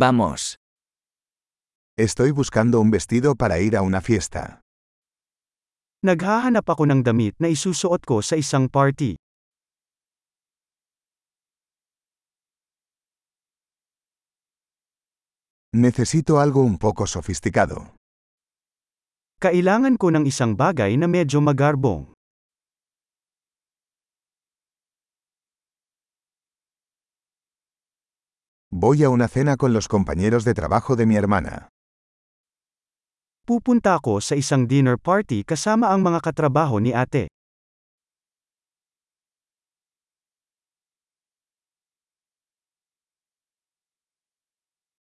Vamos. Estoy buscando un vestido para ir a una fiesta. Naghahanap ako ng damit na isusuot ko sa isang party. Necesito algo un poco sofisticado. Kailangan ko ng isang bagay na medyo magarbong. Voy a una cena con los compañeros de trabajo de mi hermana. Pupunta ako sa isang dinner party kasama ang mga katrabaho ni ate.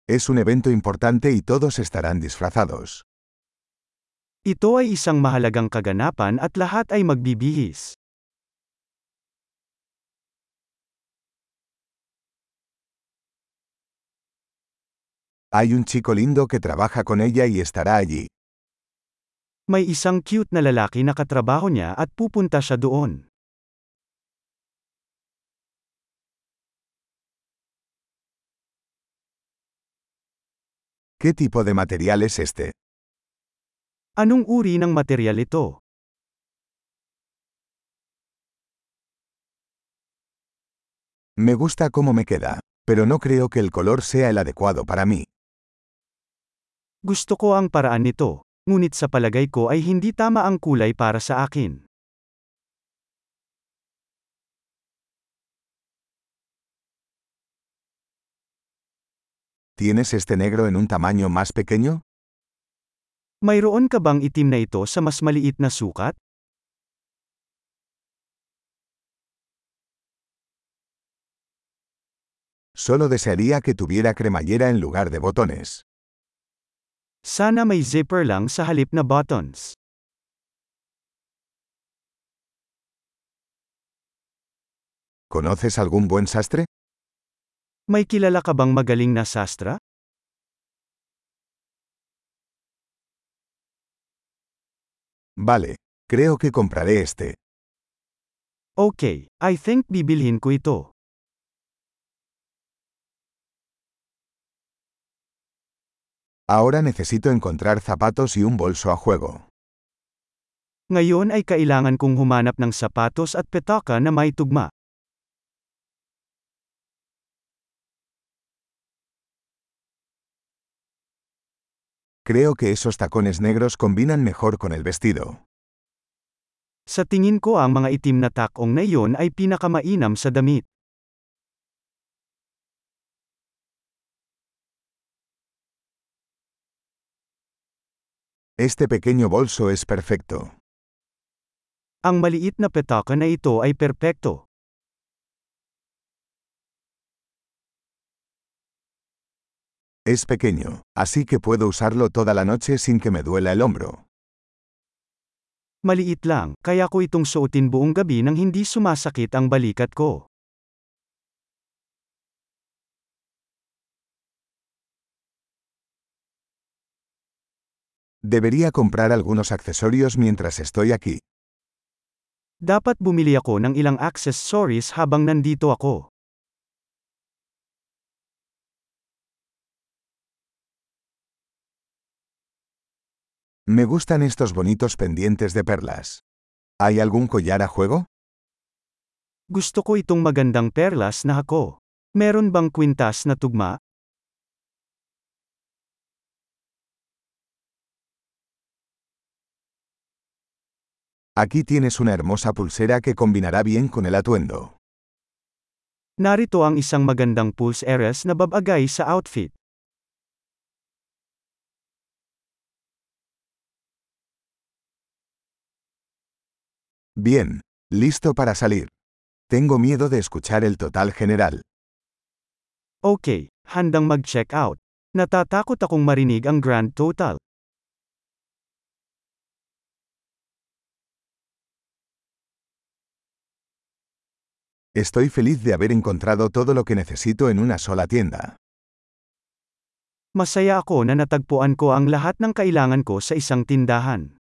Es un evento importante y todos estarán disfrazados. Ito ay isang mahalagang kaganapan at lahat ay magbibihis. Hay un chico lindo que trabaja con ella y estará allí. May isang cute na lalaki na katrabaho niya at pupunta siya doon. ¿Qué tipo de material es este? Anong uri ng material ito? Me gusta cómo me queda, pero no creo que el color sea el adecuado para mí. Gusto ko ang paraan nito, ngunit sa palagay ko ay hindi tama ang kulay para sa akin. ¿Tienes este negro en un tamaño más pequeño? Mayroon ka bang itim na ito sa mas maliit na sukat? Solo desearía que tuviera cremallera en lugar de botones. Sana may zipper lang sa halip na buttons. ¿Conoces algún buen sastre? May kilala ka bang magaling na sastra? Vale, creo que compraré este. Okay, I think bibilhin ko ito. Ahora necesito encontrar zapatos y un bolso a juego. Ngayon ay kailangan kong humanap ng sapatos at petaka na may tugma. Creo que esos tacones negros combinan mejor con el vestido. Sa tingin ko ang mga itim na takong na iyon ay pinakamainam sa damit. Este pequeño bolso es perfecto. Ang maliit na petaka na ito ay perpekto. Es pequeño, así que puedo usarlo toda la noche sin que me duela el hombro. Maliit lang, kaya ko itong suotin buong gabi nang hindi sumasakit ang balikat ko. Debería comprar algunos accesorios mientras estoy aquí. Dapat bumili ako ng ilang accessories habang nandito ako. Me gustan estos bonitos pendientes de perlas. ¿Hay algún collar a juego? Gusto ko itong magandang perlas na hako. Meron bang kwintas na tugma? Aquí tienes una hermosa pulsera que combinará bien con el atuendo. Narito ang isang magandang pulse eras na babagay sa outfit. Bien, listo para salir. Tengo miedo de escuchar el total general. Okay, handang mag-check out. Natatakot akong marinig ang grand total. Estoy feliz de haber encontrado todo lo que necesito en una sola tienda. Masaya ako na natagpuan ko ang lahat ng kailangan ko sa isang tindahan.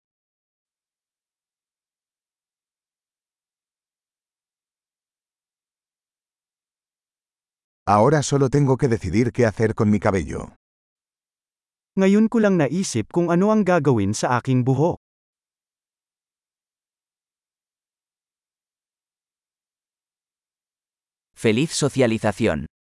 Ahora solo tengo que decidir qué hacer con mi cabello. Ngayon ko lang naisip kung ano ang gagawin sa aking buhok. Feliz socialización.